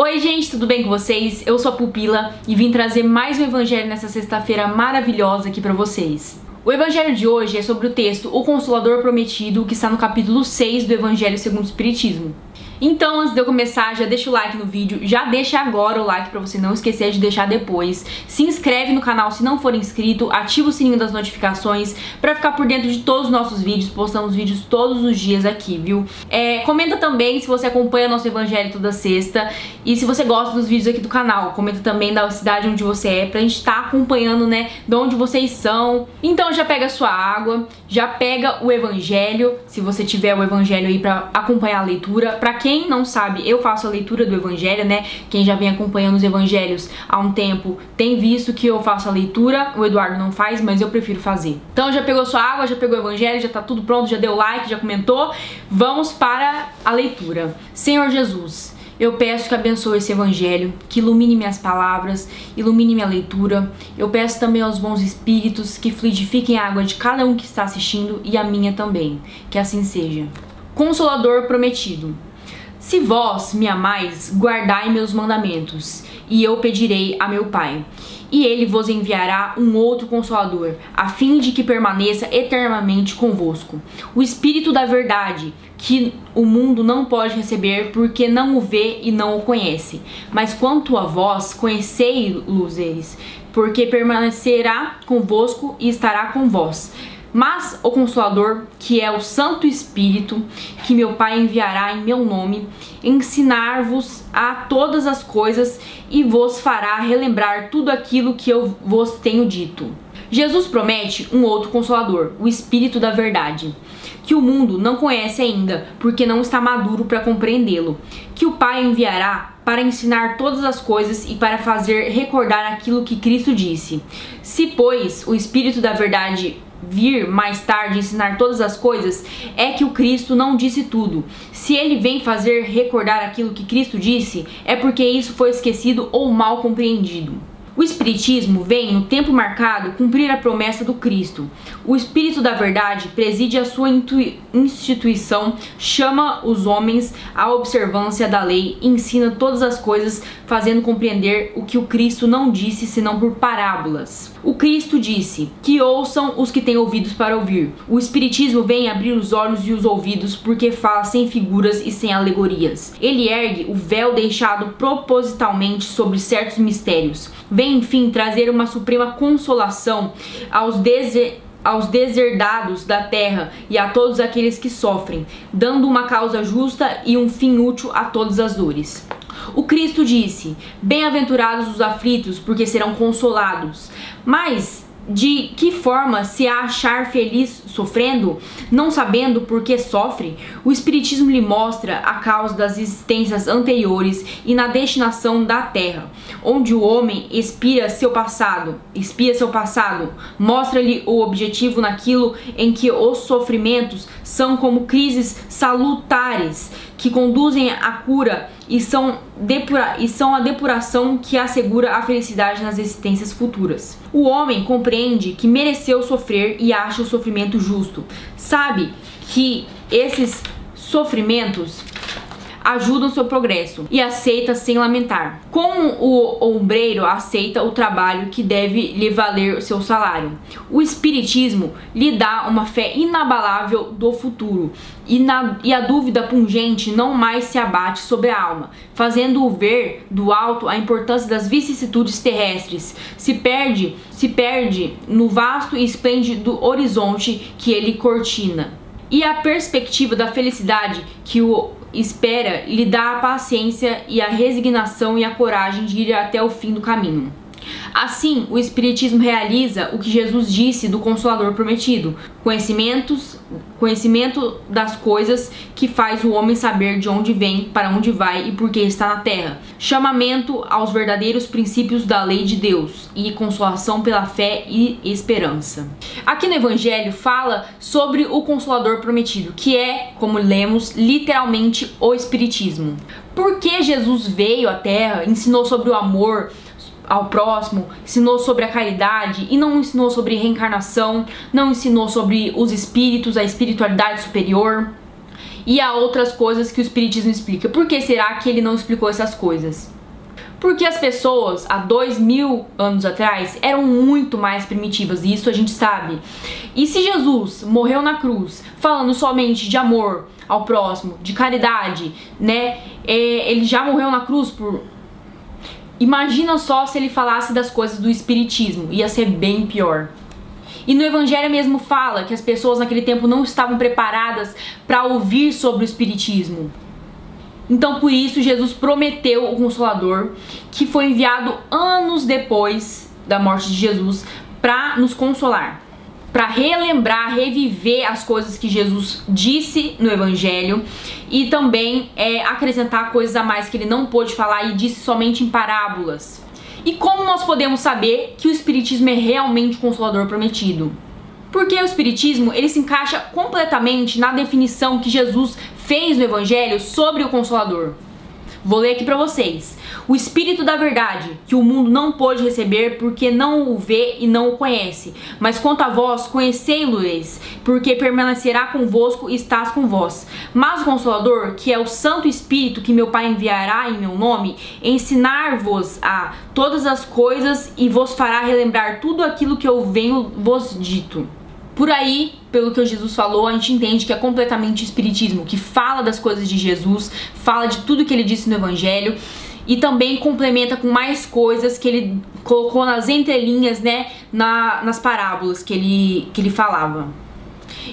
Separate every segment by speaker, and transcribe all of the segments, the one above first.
Speaker 1: Oi gente, tudo bem com vocês? Eu sou a Pupila e vim trazer mais um evangelho nessa sexta-feira maravilhosa aqui pra vocês. O evangelho de hoje é sobre o texto O Consolador Prometido, que está no capítulo 6 do Evangelho segundo o Espiritismo. Então, antes de eu começar, já deixa o like no vídeo, já deixa agora o like pra você não esquecer de deixar depois. Se inscreve no canal se não for inscrito, ativa o sininho das notificações pra ficar por dentro de todos os nossos vídeos, postamos vídeos todos os dias aqui, viu? É, comenta também se você acompanha nosso evangelho toda sexta e se você gosta dos vídeos aqui do canal. Comenta também da cidade onde você é pra gente estar tá acompanhando, né, de onde vocês são. Então já pega a sua água, já pega o evangelho, se você tiver o evangelho aí pra acompanhar a leitura, pra quem quem não sabe, eu faço a leitura do evangelho, né? Quem já vem acompanhando os evangelhos há um tempo tem visto que eu faço a leitura. O Eduardo não faz, mas eu prefiro fazer. Então já pegou sua água, já pegou o evangelho, já tá tudo pronto, já deu like, já comentou. Vamos para a leitura. Senhor Jesus, eu peço que abençoe esse evangelho, que ilumine minhas palavras, ilumine minha leitura. Eu peço também aos bons espíritos que fluidifiquem a água de cada um que está assistindo e a minha também. Que assim seja. Consolador prometido. Se vós me amais, guardai meus mandamentos, e eu pedirei a meu Pai. E ele vos enviará um outro consolador, a fim de que permaneça eternamente convosco. O Espírito da Verdade, que o mundo não pode receber porque não o vê e não o conhece. Mas quanto a vós, conhecei-los eles, porque permanecerá convosco e estará com vós mas o Consolador, que é o Santo Espírito, que meu Pai enviará em meu nome, ensinar-vos a todas as coisas e vos fará relembrar tudo aquilo que eu vos tenho dito. Jesus promete um outro Consolador, o Espírito da Verdade, que o mundo não conhece ainda, porque não está maduro para compreendê-lo, que o Pai enviará para ensinar todas as coisas e para fazer recordar aquilo que Cristo disse. Se, pois, o Espírito da Verdade vir mais tarde ensinar todas as coisas, é que o Cristo não disse tudo. Se ele vem fazer recordar aquilo que Cristo disse, é porque isso foi esquecido ou mal compreendido. O Espiritismo vem, no tempo marcado, cumprir a promessa do Cristo. O Espírito da Verdade preside a sua instituição, chama os homens à observância da lei e ensina todas as coisas, fazendo compreender o que o Cristo não disse senão por parábolas. O Cristo disse: Que ouçam os que têm ouvidos para ouvir. O Espiritismo vem abrir os olhos e os ouvidos porque fala sem figuras e sem alegorias. Ele ergue o véu deixado propositalmente sobre certos mistérios. Vem enfim, trazer uma suprema consolação aos aos deserdados da terra e a todos aqueles que sofrem, dando uma causa justa e um fim útil a todas as dores. O Cristo disse: Bem-aventurados os aflitos, porque serão consolados. Mas de que forma se achar feliz sofrendo, não sabendo por que sofre, o Espiritismo lhe mostra a causa das existências anteriores e na destinação da Terra, onde o homem expira seu passado, espia seu passado, mostra-lhe o objetivo naquilo em que os sofrimentos são como crises salutares que conduzem à cura e são, depura e são a depuração que assegura a felicidade nas existências futuras. O homem compreende que mereceu sofrer e acha o sofrimento justo. Sabe que esses sofrimentos ajudam seu progresso e aceita sem lamentar. Como o ombreiro aceita o trabalho que deve lhe valer seu salário. O espiritismo lhe dá uma fé inabalável do futuro e, na, e a dúvida pungente não mais se abate sobre a alma, fazendo-o ver do alto a importância das vicissitudes terrestres. Se perde, se perde no vasto e esplêndido horizonte que ele cortina. E a perspectiva da felicidade que o espera lhe dá a paciência e a resignação e a coragem de ir até o fim do caminho. Assim, o Espiritismo realiza o que Jesus disse do Consolador prometido: conhecimentos, conhecimento das coisas que faz o homem saber de onde vem, para onde vai e por que está na terra. Chamamento aos verdadeiros princípios da lei de Deus e consolação pela fé e esperança. Aqui no Evangelho fala sobre o Consolador prometido, que é, como lemos, literalmente o Espiritismo. Por que Jesus veio à Terra, ensinou sobre o amor, ao próximo, ensinou sobre a caridade e não ensinou sobre reencarnação, não ensinou sobre os espíritos, a espiritualidade superior. e há outras coisas que o Espiritismo explica. Por que será que ele não explicou essas coisas? Porque as pessoas há dois mil anos atrás eram muito mais primitivas, e isso a gente sabe. E se Jesus morreu na cruz falando somente de amor ao próximo, de caridade, né? É, ele já morreu na cruz por. Imagina só se ele falasse das coisas do Espiritismo, ia ser bem pior. E no Evangelho mesmo fala que as pessoas naquele tempo não estavam preparadas para ouvir sobre o Espiritismo. Então, por isso, Jesus prometeu o Consolador, que foi enviado anos depois da morte de Jesus para nos consolar, para relembrar, reviver as coisas que Jesus disse no Evangelho e também é, acrescentar coisas a mais que ele não pôde falar e disse somente em parábolas. E como nós podemos saber que o Espiritismo é realmente o Consolador prometido? Porque o Espiritismo ele se encaixa completamente na definição que Jesus fez no Evangelho sobre o Consolador. Vou ler aqui para vocês. O Espírito da Verdade, que o mundo não pôde receber porque não o vê e não o conhece. Mas quanto a vós, conhecei-lo-eis, porque permanecerá convosco e estás com vós. Mas o Consolador, que é o Santo Espírito que meu Pai enviará em meu nome, ensinar-vos a todas as coisas e vos fará relembrar tudo aquilo que eu venho vos dito. Por aí, pelo que Jesus falou, a gente entende que é completamente espiritismo, que fala das coisas de Jesus, fala de tudo que ele disse no evangelho e também complementa com mais coisas que ele colocou nas entrelinhas, né, na, nas parábolas que ele, que ele falava.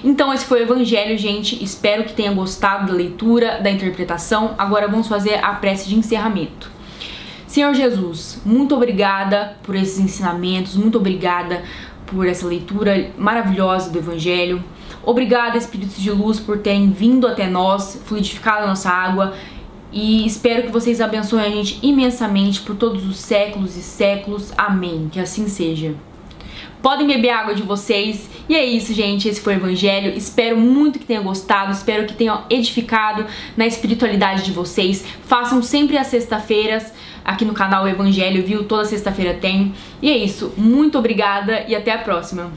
Speaker 1: Então esse foi o evangelho, gente. Espero que tenha gostado da leitura, da interpretação. Agora vamos fazer a prece de encerramento. Senhor Jesus, muito obrigada por esses ensinamentos, muito obrigada por essa leitura maravilhosa do Evangelho. Obrigada, Espíritos de Luz, por terem vindo até nós, fluidificado a nossa água. E espero que vocês abençoem a gente imensamente por todos os séculos e séculos. Amém. Que assim seja. Podem beber água de vocês. E é isso, gente. Esse foi o Evangelho. Espero muito que tenham gostado. Espero que tenham edificado na espiritualidade de vocês. Façam sempre as sexta-feiras aqui no canal Evangelho, viu? Toda sexta-feira tem. E é isso. Muito obrigada e até a próxima.